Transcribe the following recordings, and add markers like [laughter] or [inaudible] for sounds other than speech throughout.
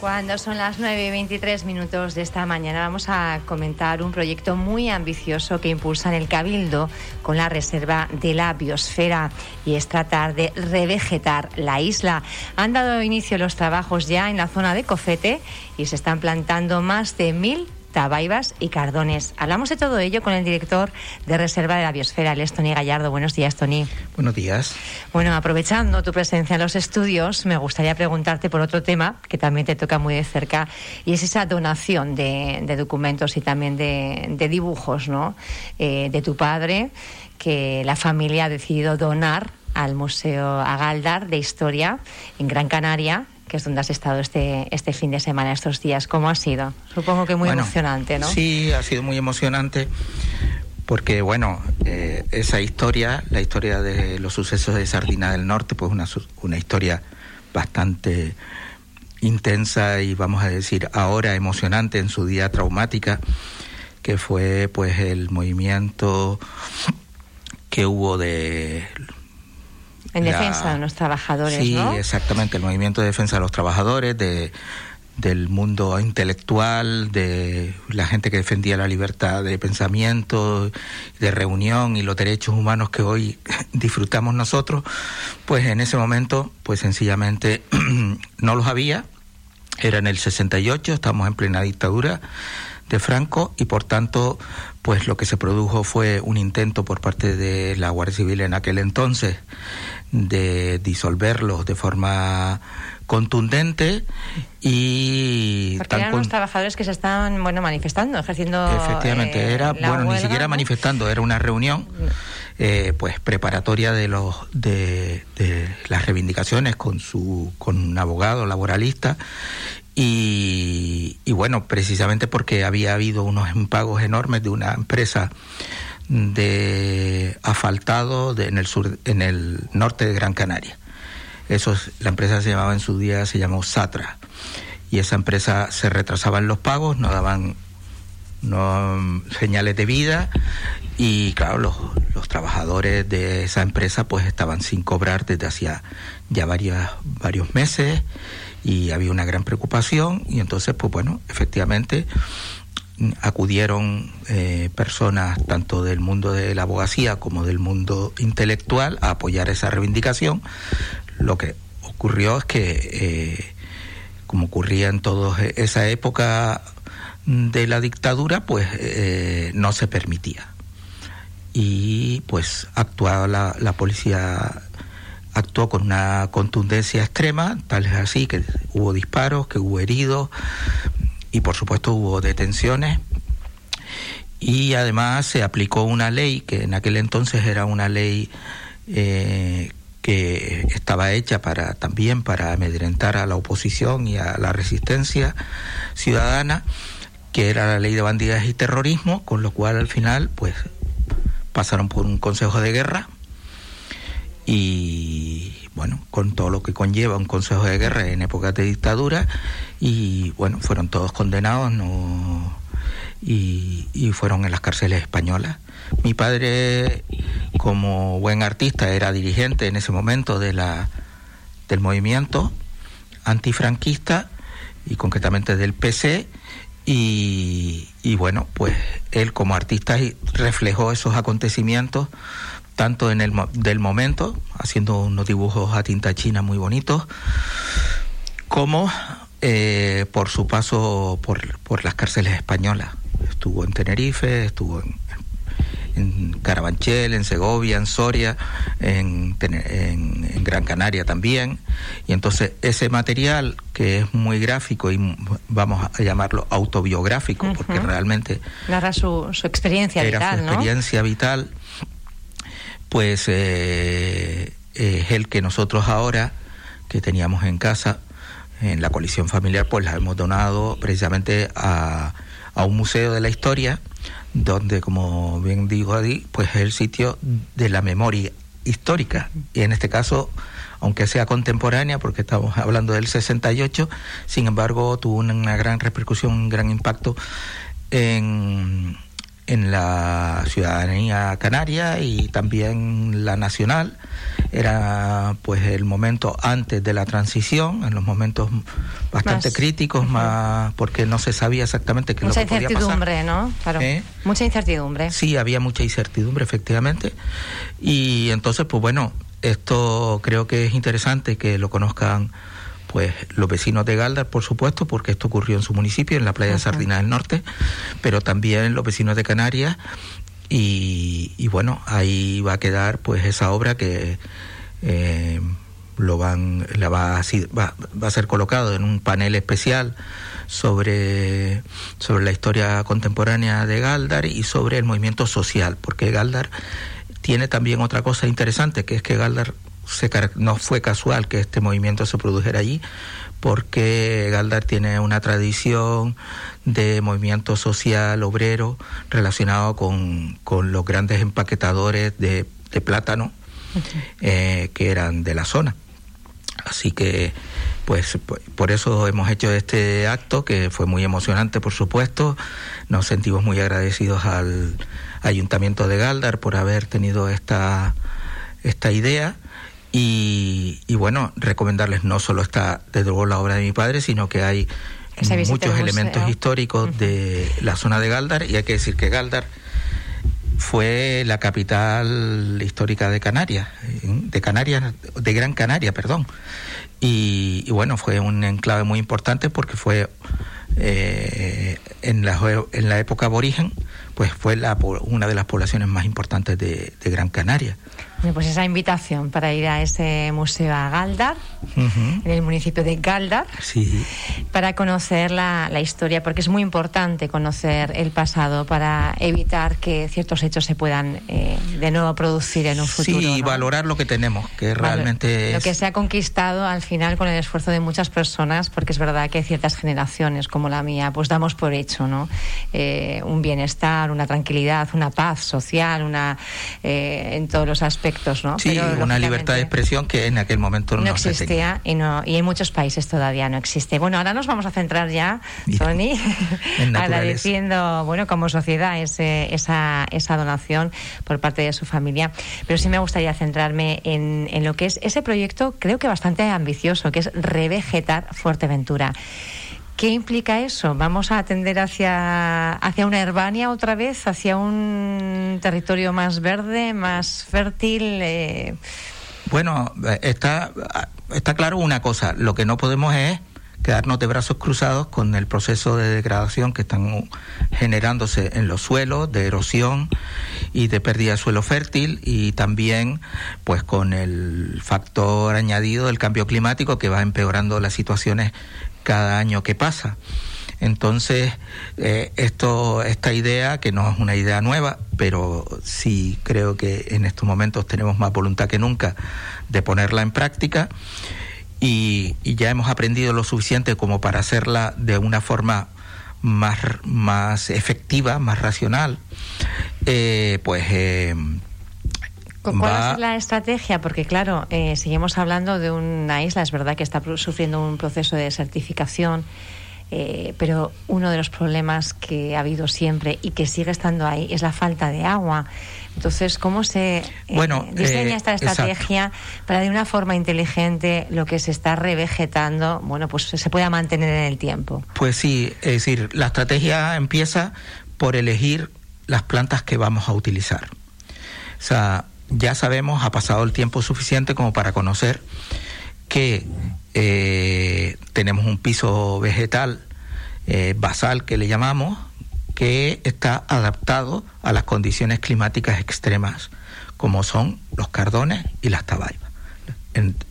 Cuando son las 9 y 23 minutos de esta mañana vamos a comentar un proyecto muy ambicioso que impulsa en el Cabildo con la reserva de la biosfera y es tratar de revegetar la isla. Han dado inicio los trabajos ya en la zona de Cofete y se están plantando más de mil Tabaibas y Cardones. Hablamos de todo ello con el director de Reserva de la Biosfera, el Tony Gallardo. Buenos días, Tony. Buenos días. Bueno, aprovechando tu presencia en los estudios, me gustaría preguntarte por otro tema que también te toca muy de cerca y es esa donación de, documentos y también de, dibujos, ¿no? Eh, de tu padre, que la familia ha decidido donar al Museo Agaldar de Historia en Gran Canaria que es donde has estado este, este fin de semana, estos días. ¿Cómo ha sido? Supongo que muy emocionante, ¿no? Sí, ha sido muy emocionante porque, bueno, eh, esa historia, la historia de los sucesos de Sardina del Norte, pues una, una historia bastante intensa y vamos a decir ahora emocionante en su día traumática, que fue pues el movimiento que hubo de en defensa de los trabajadores, sí, exactamente, el movimiento de defensa de los trabajadores, de, del mundo intelectual, de la gente que defendía la libertad de pensamiento, de reunión y los derechos humanos que hoy [laughs] disfrutamos nosotros, pues en ese momento, pues sencillamente [clears throat] no los había. Era en el 68, estamos en plena dictadura de Franco y por tanto pues lo que se produjo fue un intento por parte de la Guardia Civil en aquel entonces de disolverlos de forma contundente y porque eran los trabajadores que se estaban bueno manifestando ejerciendo efectivamente eh, era bueno ni siquiera manifestando era una reunión eh, pues preparatoria de los de, de, las reivindicaciones con su con un abogado laboralista y, y bueno precisamente porque había habido unos impagos enormes de una empresa de asfaltado en el sur, en el norte de Gran Canaria. Eso la empresa se llamaba en su día se llamó Satra. Y esa empresa se retrasaba en los pagos, no daban no, señales de vida. Y claro los, los trabajadores de esa empresa pues estaban sin cobrar desde hacía ya varios varios meses. Y había una gran preocupación. Y entonces pues bueno efectivamente acudieron eh, personas tanto del mundo de la abogacía como del mundo intelectual a apoyar esa reivindicación. Lo que ocurrió es que, eh, como ocurría en toda esa época de la dictadura, pues eh, no se permitía. Y pues actuaba la, la policía actuó con una contundencia extrema, tal es así que hubo disparos, que hubo heridos, y por supuesto hubo detenciones. Y además se aplicó una ley que en aquel entonces era una ley eh, que estaba hecha para también para amedrentar a la oposición y a la resistencia ciudadana que era la ley de bandidas y terrorismo con lo cual al final pues pasaron por un consejo de guerra y bueno, con todo lo que conlleva un consejo de guerra en épocas de dictadura y bueno, fueron todos condenados y, fueron en las cárceles españolas. Mi padre, como buen artista, era dirigente en ese momento de la, del movimiento antifranquista y concretamente del PC y, bueno, pues él como artista reflejó esos acontecimientos tanto en el del momento, haciendo unos dibujos a tinta china muy bonitos, como eh, por su paso por, por, las cárceles españolas. Estuvo en Tenerife, estuvo en, en Carabanchel, en Segovia, en Soria, en, en, Gran Canaria también. Y entonces ese material que es muy gráfico y vamos a llamarlo autobiográfico, porque realmente... Narra su, su experiencia era Su experiencia vital pues eh, es el que nosotros ahora, que teníamos en casa, en la coalición familiar, pues la hemos donado precisamente a, a un museo de la historia, donde, como bien digo ahí, pues es el sitio de la memoria histórica. Y en este caso, aunque sea contemporánea, porque estamos hablando del 68, sin embargo, tuvo una gran repercusión, un gran impacto en en la ciudadanía canaria y también la nacional. Era pues el momento antes de la transición, en los momentos bastante críticos, más porque no se sabía exactamente qué es lo que podía pasar. Mucha incertidumbre, ¿no? Claro. ¿Eh? Mucha incertidumbre. Sí, había mucha incertidumbre, efectivamente. Y entonces, pues bueno, esto creo que es interesante que lo conozcan pues los vecinos de Galdar, por supuesto, porque esto ocurrió en su municipio, en la playa de Sardina del Norte, pero también los vecinos de Canarias y, bueno, ahí va a quedar pues esa obra que eh, lo van, la va, a, va, va a ser colocado en un panel especial sobre, sobre la historia contemporánea de Galdar y sobre el movimiento social, porque Galdar tiene también otra cosa interesante, que es que Galdar no fue casual que este movimiento se produjera allí, porque Galdar tiene una tradición de movimiento social obrero relacionado con, los grandes empaquetadores de, plátano eh, que eran de la zona. Así que, pues, por eso hemos hecho este acto, que fue muy emocionante, por supuesto. Nos sentimos muy agradecidos al Ayuntamiento de Galdar por haber tenido esta, esta idea y, bueno, recomendarles no solo está desde luego la obra de mi padre, sino que hay muchos elementos históricos de la zona de Galdar y hay que decir que Galdar fue la capital histórica de Canarias, de Canarias, de Gran Canaria, perdón. Y, bueno, fue un enclave muy importante porque fue eh, en, la, en la época aborigen, pues fue la, una de las poblaciones más importantes de Gran Canaria. Pues esa invitación para ir a ese museo a Galdar, en el municipio de Galdar, para conocer la, historia, porque es muy importante conocer el pasado para evitar que ciertos hechos se puedan eh, de nuevo producir en un futuro. Sí, y valorar lo que tenemos, que realmente Lo que se ha conquistado al final con el esfuerzo de muchas personas, porque es verdad que ciertas generaciones como la mía, pues damos por hecho, ¿no? Eh, un bienestar, una tranquilidad, una paz social, una eh, en todos los aspectos Sí, una libertad de expresión que en aquel momento no, existía y, no, y en muchos países todavía no existe. Bueno, ahora nos vamos a centrar ya, Tony, agradeciendo, [laughs] bueno, como sociedad ese, esa, esa donación por parte de su familia. Pero sí me gustaría centrarme en, en lo que es ese proyecto, creo que bastante ambicioso, que es Revegetar Fuerteventura. ¿Qué implica eso? ¿Vamos a atender hacia, hacia una herbania otra vez, hacia un territorio más verde, más fértil? Eh? Bueno, está, está claro una cosa, lo que no podemos es quedarnos de brazos cruzados con el proceso de degradación que están generándose en los suelos, de erosión y de pérdida de suelo fértil y también pues con el factor añadido del cambio climático que va empeorando las situaciones cada año que pasa. Entonces, eh, esto, esta idea, que no es una idea nueva, pero sí creo que en estos momentos tenemos más voluntad que nunca de ponerla en práctica y, ya hemos aprendido lo suficiente como para hacerla de una forma más, más efectiva, más racional, eh, pues eh, ¿Cuál va ser la estrategia? Porque, claro, eh, seguimos hablando de una isla, es verdad que está sufriendo un proceso de desertificación, eh, pero uno de los problemas que ha habido siempre y que sigue estando ahí es la falta de agua. Entonces, ¿cómo se eh, diseña esta estrategia para de una forma inteligente lo que se está revegetando, bueno, pues se pueda mantener en el tiempo? Pues sí, es decir, la estrategia empieza por elegir las plantas que vamos a utilizar. O sea, ya sabemos, ha pasado el tiempo suficiente como para conocer que eh, tenemos un piso vegetal eh, basal que le llamamos, que está adaptado a las condiciones climáticas extremas, como son los cardones y las tabaibas.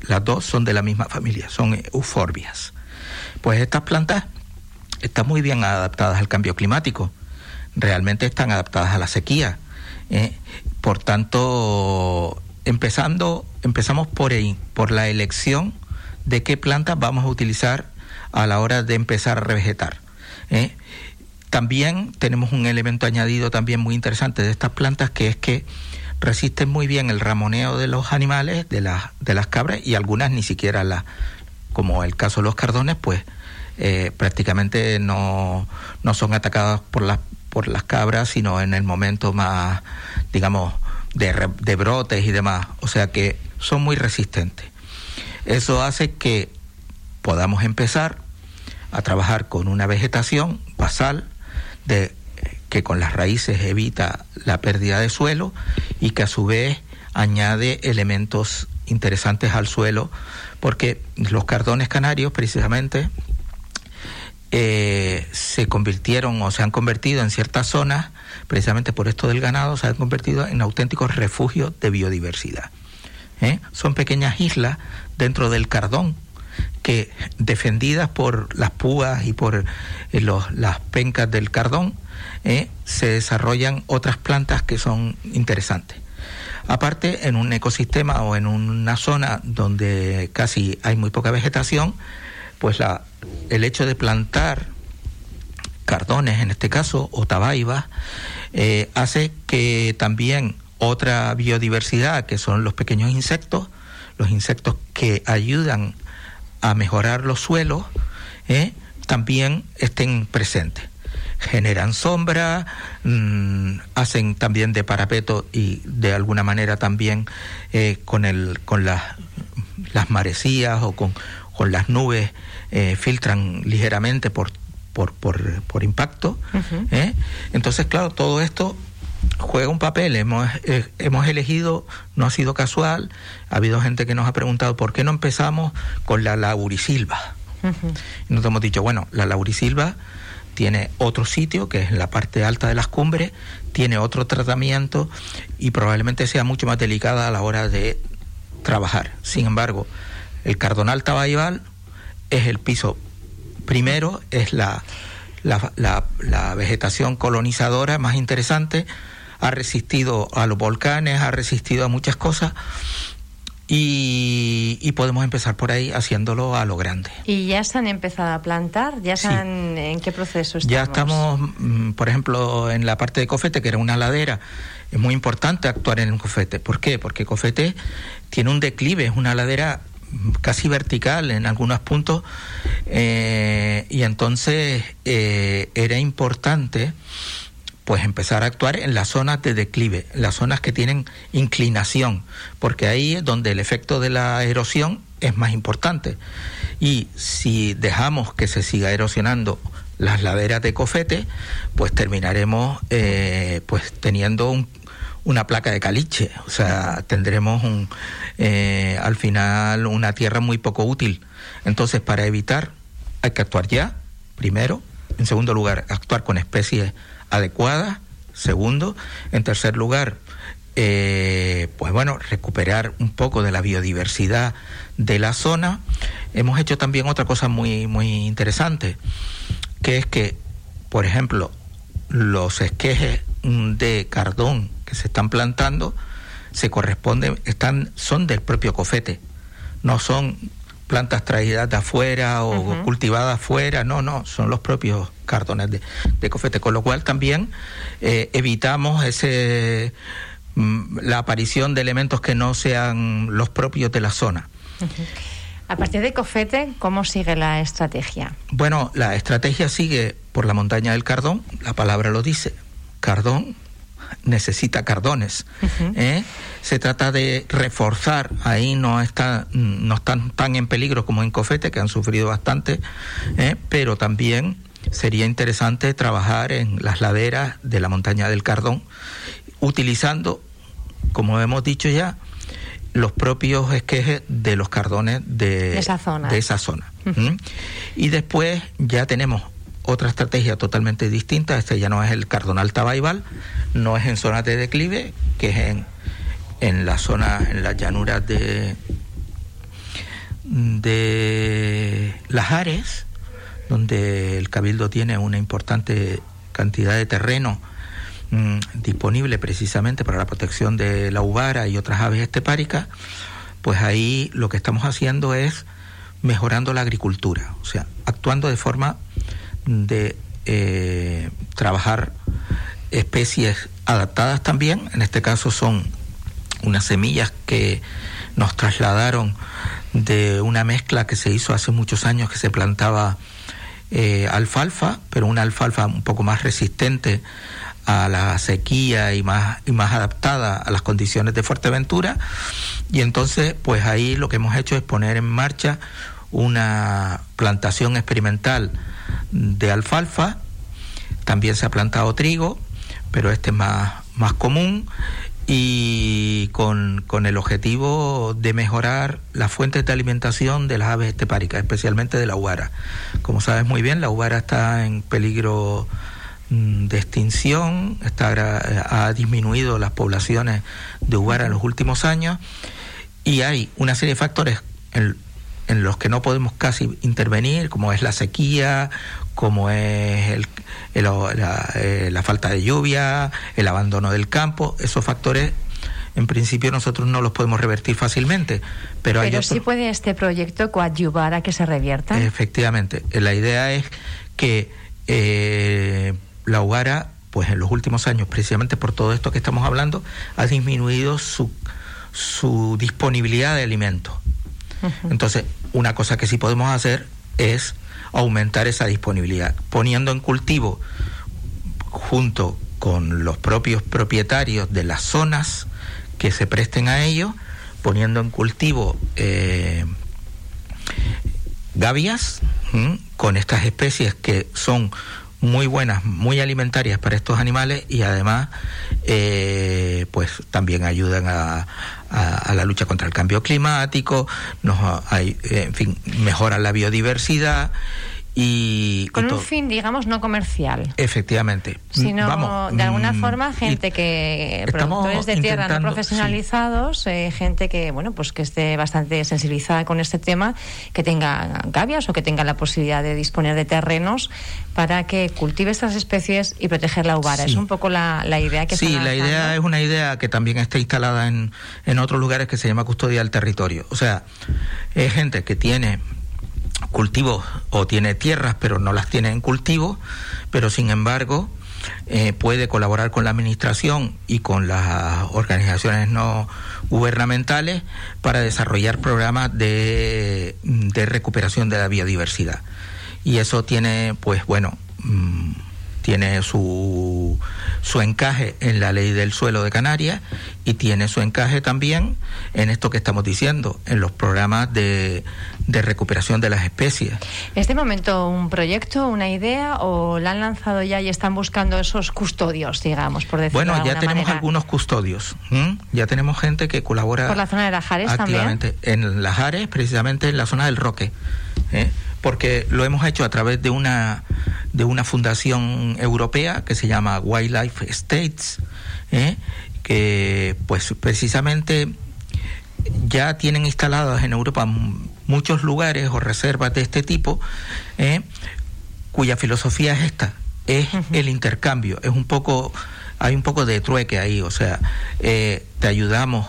las dos son de la misma familia, son euforbias. Pues estas plantas están muy bien adaptadas al cambio climático, realmente están adaptadas a la sequía. ¿eh? Por tanto, empezando, empezamos por ahí, por la elección de qué plantas vamos a utilizar a la hora de empezar a revegetar. ¿eh? También tenemos un elemento añadido también muy interesante de estas plantas que es que resisten muy bien el ramoneo de los animales, de las, de las cabras y algunas ni siquiera las, como el caso de los cardones, pues eh, prácticamente no, no son atacadas por las por las cabras, sino en el momento más, digamos, de, brotes y demás. O sea que son muy resistentes. Eso hace que podamos empezar a trabajar con una vegetación basal de, que con las raíces evita la pérdida de suelo y que a su vez añade elementos interesantes al suelo, porque los cardones canarios precisamente eh, se convirtieron o se han convertido en ciertas zonas, precisamente por esto del ganado, se han convertido en auténticos refugios de biodiversidad. ¿eh? Son pequeñas islas dentro del cardón que defendidas por las púas y por eh, los, las pencas del cardón, se desarrollan otras plantas que son interesantes. Aparte, en un ecosistema o en una zona donde casi hay muy poca vegetación, pues la, el hecho de plantar cardones, en este caso, o tabaibas, eh, hace que también otra biodiversidad, que son los pequeños insectos, los insectos que ayudan a mejorar los suelos, eh, también estén presentes. Generan sombra, mm, hacen también de parapeto y de alguna manera también eh, con, el, con las, las o con, con las nubes eh, filtran ligeramente por, por, por, por impacto. ¿eh? Entonces, claro, todo esto juega un papel. Hemos, hemos elegido, no ha sido casual. Ha habido gente que nos ha preguntado por qué no empezamos con la laurisilva. Y nos hemos dicho, bueno, la laurisilva tiene otro sitio, que es en la parte alta de las cumbres, tiene otro tratamiento y probablemente sea mucho más delicada a la hora de trabajar. Sin embargo, el cardonal tabaibal es el piso primero, es la, la, la, vegetación colonizadora más interesante, ha resistido a los volcanes, ha resistido a muchas cosas y, podemos empezar por ahí haciéndolo a lo grande. ¿Y ya se han empezado a plantar? ¿Ya están en qué proceso estamos? Ya estamos, mm, por ejemplo, en la parte de Cofete, que era una ladera. Es muy importante actuar en Cofete. ¿Por qué? Porque Cofete tiene un declive, es una ladera casi vertical en algunos puntos eh, y entonces eh, era importante pues empezar a actuar en las zonas de declive, las zonas que tienen inclinación, porque ahí es donde el efecto de la erosión es más importante. Y si dejamos que se siga erosionando las laderas de cofete, pues terminaremos eh, pues teniendo una placa de caliche, o sea, tendremos un, eh, al final una tierra muy poco útil. Entonces, para evitar, hay que actuar ya, primero. En segundo lugar, actuar con especies adecuada. Segundo, en tercer lugar, eh, pues bueno, recuperar un poco de la biodiversidad de la zona. Hemos hecho también otra cosa muy, muy interesante, que es que, por ejemplo, los esquejes de cardón que se están plantando se corresponden, están, son del propio cofete, no son plantas traídas de afuera o cultivadas afuera, no, no, son los propios cartones de, cofete, con lo cual también eh, evitamos ese mm, la aparición de elementos que no sean los propios de la zona. A partir de Cofete, ¿cómo sigue la estrategia? Bueno, la estrategia sigue por la montaña del Cardón, la palabra lo dice, Cardón necesita cardones. ¿eh? Se trata de reforzar, ahí no, está, no están tan en peligro como en Cofete, que han sufrido bastante, ¿eh? pero también sería interesante trabajar en las laderas de la montaña del Cardón, utilizando, como hemos dicho ya, los propios esquejes de los cardones de, esa zona. De esa zona. Y después ya tenemos otra estrategia totalmente distinta, este ya no es el cardonal tabaibal, no es en zonas de declive, que es en, en la zona, en las llanuras de, de Las Ares, donde el Cabildo tiene una importante cantidad de terreno mm, disponible precisamente para la protección de la uvara y otras aves estepáricas, pues ahí lo que estamos haciendo es mejorando la agricultura, o sea, actuando de forma de eh, trabajar especies adaptadas también, en este caso son unas semillas que nos trasladaron de una mezcla que se hizo hace muchos años que se plantaba eh, alfalfa, pero una alfalfa un poco más resistente a la sequía y más, y más adaptada a las condiciones de Fuerteventura. Y entonces, pues ahí lo que hemos hecho es poner en marcha una plantación experimental de alfalfa. También se ha plantado trigo, pero este es más, más común y con, con, el objetivo de mejorar las fuentes de alimentación de las aves estepáricas, especialmente de la ubara. Como sabes muy bien, la ubara está en peligro mm, de extinción, está, ha disminuido las poblaciones de ubara en los últimos años y hay una serie de factores en, en los que no podemos casi intervenir, como es la sequía, como es el, eh, la, falta de lluvia, el abandono del campo, esos factores en principio nosotros no los podemos revertir fácilmente. Pero, pero sí puede este proyecto coadyuvar a que se revierta. Efectivamente, la idea es que eh, la UARA, pues en los últimos años, precisamente por todo esto que estamos hablando, ha disminuido su, su disponibilidad de alimentos. Entonces, una cosa que sí podemos hacer es aumentar esa disponibilidad, poniendo en cultivo junto con los propios propietarios de las zonas que se presten a ello, poniendo en cultivo eh, gavias con estas especies que son muy buenas, muy alimentarias para estos animales y además eh, pues también ayudan a, a, la lucha contra el cambio climático, nos, hay, en fin, mejoran la biodiversidad y con un fin digamos no comercial. Efectivamente. Sino de alguna mm, forma gente que productores de tierra no profesionalizados eh, gente que bueno pues que esté bastante sensibilizada con este tema que tenga gavias o que tenga la posibilidad de disponer de terrenos para que cultive estas especies y proteger la uvara es un poco la, la idea que sí la idea es una idea que también está instalada en, en otros lugares que se llama custodia del territorio. O sea es gente que tiene cultivos o tiene tierras pero no las tiene en cultivo, pero sin embargo eh, puede colaborar con la administración y con las organizaciones no gubernamentales para desarrollar programas de, de recuperación de la biodiversidad. Y eso tiene, pues bueno, mm, tiene su, su encaje en la ley del suelo de Canarias y tiene su encaje también en esto que estamos diciendo, en los programas de, de recuperación de las especies. ¿Es de momento un proyecto, una idea o la han lanzado ya y están buscando esos custodios, digamos, por decirlo Bueno, ya tenemos algunos custodios, ya tenemos gente que colabora. ¿Por la zona de Lajares activamente. también? En Lajares, precisamente en la zona del Roque. ¿eh? Porque lo hemos hecho a través de una de una fundación europea que se llama Wildlife States, ¿eh? que pues precisamente ya tienen instaladas en Europa muchos lugares o reservas de este tipo, ¿eh? cuya filosofía es esta, es el intercambio, es un poco, hay un poco de trueque ahí, o sea, eh, te ayudamos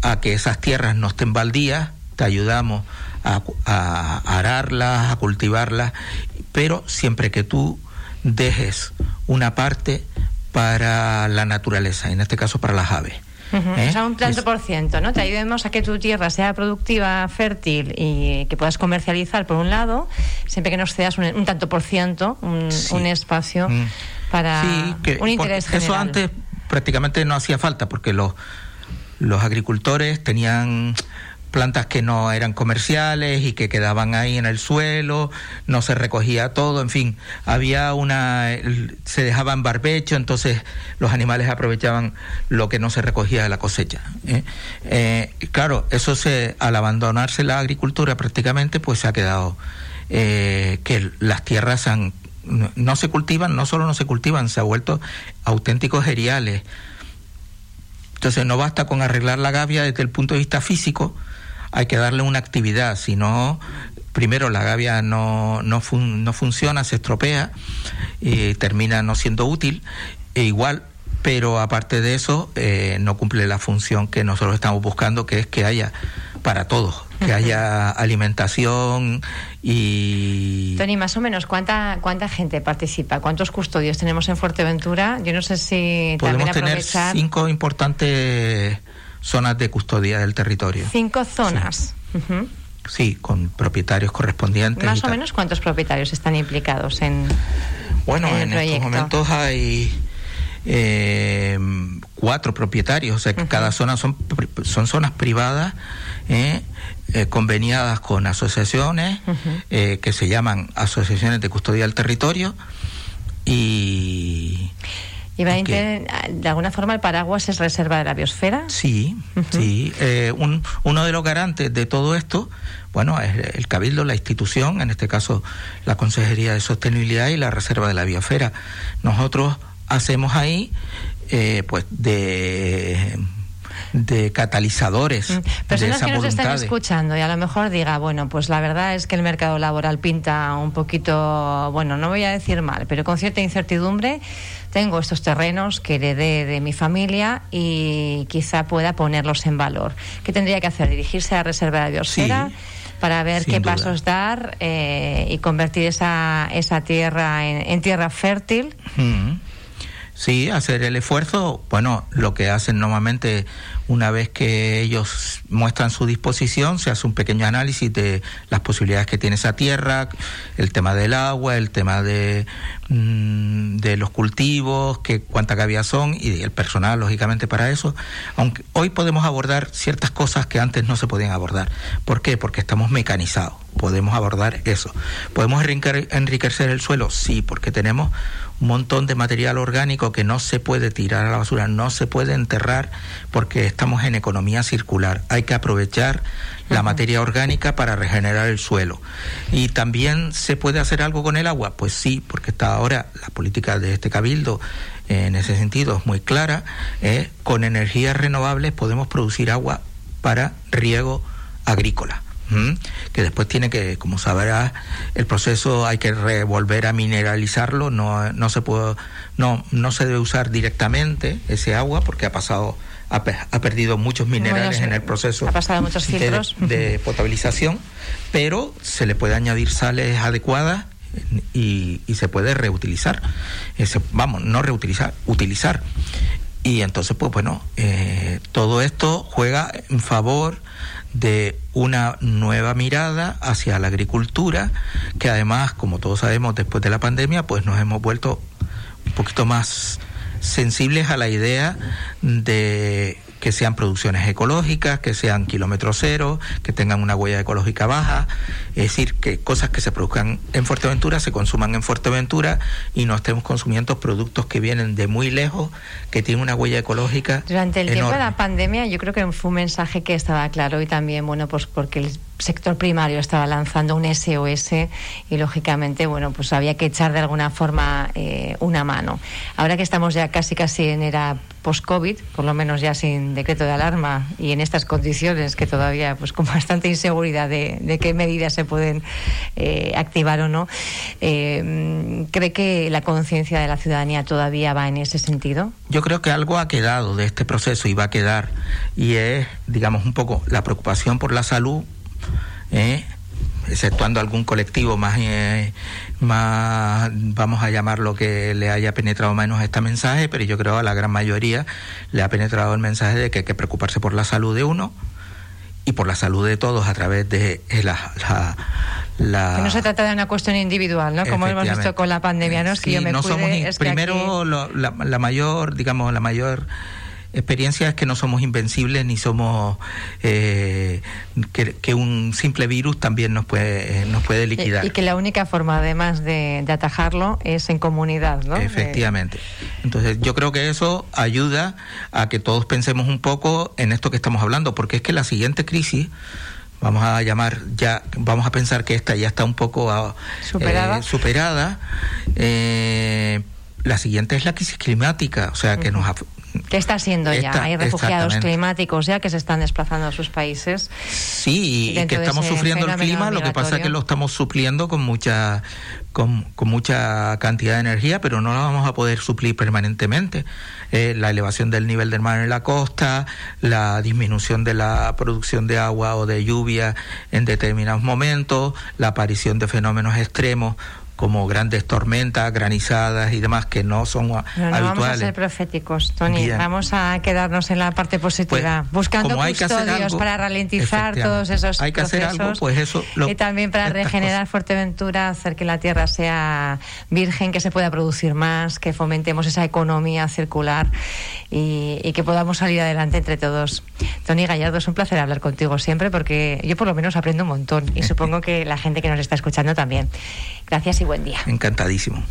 a que esas tierras no estén baldías, te ayudamos a, ararlas, a cultivarlas, pero siempre que tú dejes una parte para la naturaleza, en este caso para las aves. ¿Eh? O sea, un tanto por ciento, ¿no? Te ayudemos a que tu tierra sea productiva, fértil y que puedas comercializar, por un lado, siempre que nos cedas un, tanto por ciento, un, espacio mm. para un interés general. Eso antes prácticamente no hacía falta porque los, los agricultores tenían plantas que no eran comerciales y que quedaban ahí en el suelo, no se recogía todo, en fin, había una, se dejaba en barbecho, entonces los animales aprovechaban lo que no se recogía de la cosecha. ¿eh? Eh, claro, eso se, al abandonarse la agricultura prácticamente, pues se ha quedado eh, que las tierras han, no se cultivan, no solo no se cultivan, se ha vuelto auténticos cereales. Entonces no basta con arreglar la gavia desde el punto de vista físico, hay que darle una actividad, si no, primero la gavia no, no, no funciona, se estropea y termina no siendo útil, e igual pero aparte de eso eh, no cumple la función que nosotros estamos buscando, que es que haya para todos, que haya alimentación y... Tony, más o menos, ¿cuánta, cuánta gente participa? ¿Cuántos custodios tenemos en Fuerteventura? Yo no sé si Podemos tener cinco importantes zonas de custodia del territorio. Cinco zonas. Sí, con propietarios correspondientes. Más o menos cuántos propietarios están implicados en. Bueno, en, estos momentos hay eh, cuatro propietarios, o sea que cada zona son, son zonas privadas. Eh, eh, conveniadas con asociaciones eh, que se llaman asociaciones de custodia del territorio y ¿Y va a de alguna forma el paraguas es reserva de la biosfera? Sí, sí. Eh, un, uno de los garantes de todo esto, bueno, es el Cabildo, la institución, en este caso la Consejería de Sostenibilidad y la Reserva de la Biosfera. Nosotros hacemos ahí, eh, pues, de de catalizadores. Mm. Personas de esa que nos están escuchando y a lo mejor diga, bueno, pues la verdad es que el mercado laboral pinta un poquito, bueno, no voy a decir mal, pero con cierta incertidumbre. Tengo estos terrenos que heredé de mi familia y quizá pueda ponerlos en valor. ¿Qué tendría que hacer? ¿Dirigirse a la Reserva de Biosfera? para ver qué pasos dar eh, y convertir esa, esa tierra en, tierra fértil. Mm. Sí, hacer el esfuerzo, bueno, lo que hacen normalmente una vez que ellos muestran su disposición, se hace un pequeño análisis de las posibilidades que tiene esa tierra, el tema del agua, el tema de, mm, de los cultivos, que cuánta cabía son y el personal, lógicamente, para eso. Aunque hoy podemos abordar ciertas cosas que antes no se podían abordar. ¿Por qué? Porque estamos mecanizados. Podemos abordar eso. ¿Podemos enriquecer el suelo? Sí, porque tenemos un montón de material orgánico que no se puede tirar a la basura, no se puede enterrar porque estamos en economía circular. Hay que aprovechar la materia orgánica para regenerar el suelo. ¿Y también se puede hacer algo con el agua? Pues sí, porque está ahora la política de este cabildo en ese sentido es muy clara. ¿eh? con energías renovables podemos producir agua para riego agrícola que después tiene que, como sabrás, el proceso hay que volver a mineralizarlo, no, no se puede, no, no se debe usar directamente ese agua porque ha pasado ha, perdido muchos minerales en el proceso ha pasado muchos filtros. De, potabilización, pero se le puede añadir sales adecuadas y, y se puede reutilizar. Ese, vamos, no reutilizar, utilizar. Y entonces, pues bueno, eh, todo esto juega en favor de una nueva mirada hacia la agricultura, que además, como todos sabemos, después de la pandemia, pues nos hemos vuelto un poquito más sensibles a la idea de que sean producciones ecológicas, que sean kilómetros cero, que tengan una huella ecológica baja, es decir, que cosas que se produzcan en Fuerteventura se consuman en Fuerteventura y no estemos consumiendo productos que vienen de muy lejos, que tienen una huella ecológica. Durante el tiempo de la pandemia yo creo que fue un mensaje que estaba claro y también, bueno, pues porque el sector primario estaba lanzando un SOS y lógicamente, bueno, pues había que echar de alguna forma eh, una mano. Ahora que estamos ya casi casi en era post-COVID, por lo menos ya sin decreto de alarma y en estas condiciones que todavía, pues con [laughs] bastante inseguridad de, qué medidas se pueden eh, activar o no, eh, ¿cree que la conciencia de la ciudadanía todavía va en ese sentido? Yo creo que algo ha quedado de este proceso y va a quedar, y es, digamos, un poco la preocupación por la salud ¿eh? Exceptuando algún colectivo más, eh, más, vamos a llamarlo que le haya penetrado menos este mensaje, pero yo creo a la gran mayoría le ha penetrado el mensaje de que hay que preocuparse por la salud de uno y por la salud de todos a través de la, la, que no se trata de una cuestión individual, ¿no? Como hemos visto con la pandemia, ¿no? Es que yo me no cuide, primero la, la, mayor, digamos, la mayor experiencia es que no somos invencibles ni somos eh, que, un simple virus también nos puede nos puede liquidar. y, que la única forma además de, atajarlo es en comunidad no efectivamente. Entonces yo creo que eso ayuda a que todos pensemos un poco en esto que estamos hablando porque es que la siguiente crisis vamos a llamar ya vamos a pensar que esta ya está un poco ah, superada. eh, superada eh, la siguiente es la crisis climática, o sea, que nos, ¿Qué está haciendo ya? Hay refugiados climáticos ya que se están desplazando a sus países. Sí, y que estamos sufriendo el clima, lo que pasa es que lo estamos supliendo con mucha, con, mucha cantidad de energía, pero no la vamos a poder suplir permanentemente. Eh, la elevación del nivel del mar en la costa, la disminución de la producción de agua o de lluvia en determinados momentos, la aparición de fenómenos extremos como grandes tormentas, granizadas y demás que no son no, habituales. Vamos a ser proféticos, Tony. Vamos a quedarnos en la parte positiva, pues, buscando custodios para ralentizar todos esos hay que procesos hacer algo, pues eso y también para regenerar Fuerteventura, hacer que la tierra sea virgen, que se pueda producir más, que fomentemos esa economía circular y, y que podamos salir adelante entre todos. Tony Gallardo, es un placer hablar contigo siempre porque yo por lo menos aprendo un montón y supongo que la gente que nos está escuchando también. Gracias y buen día. Encantadísimo.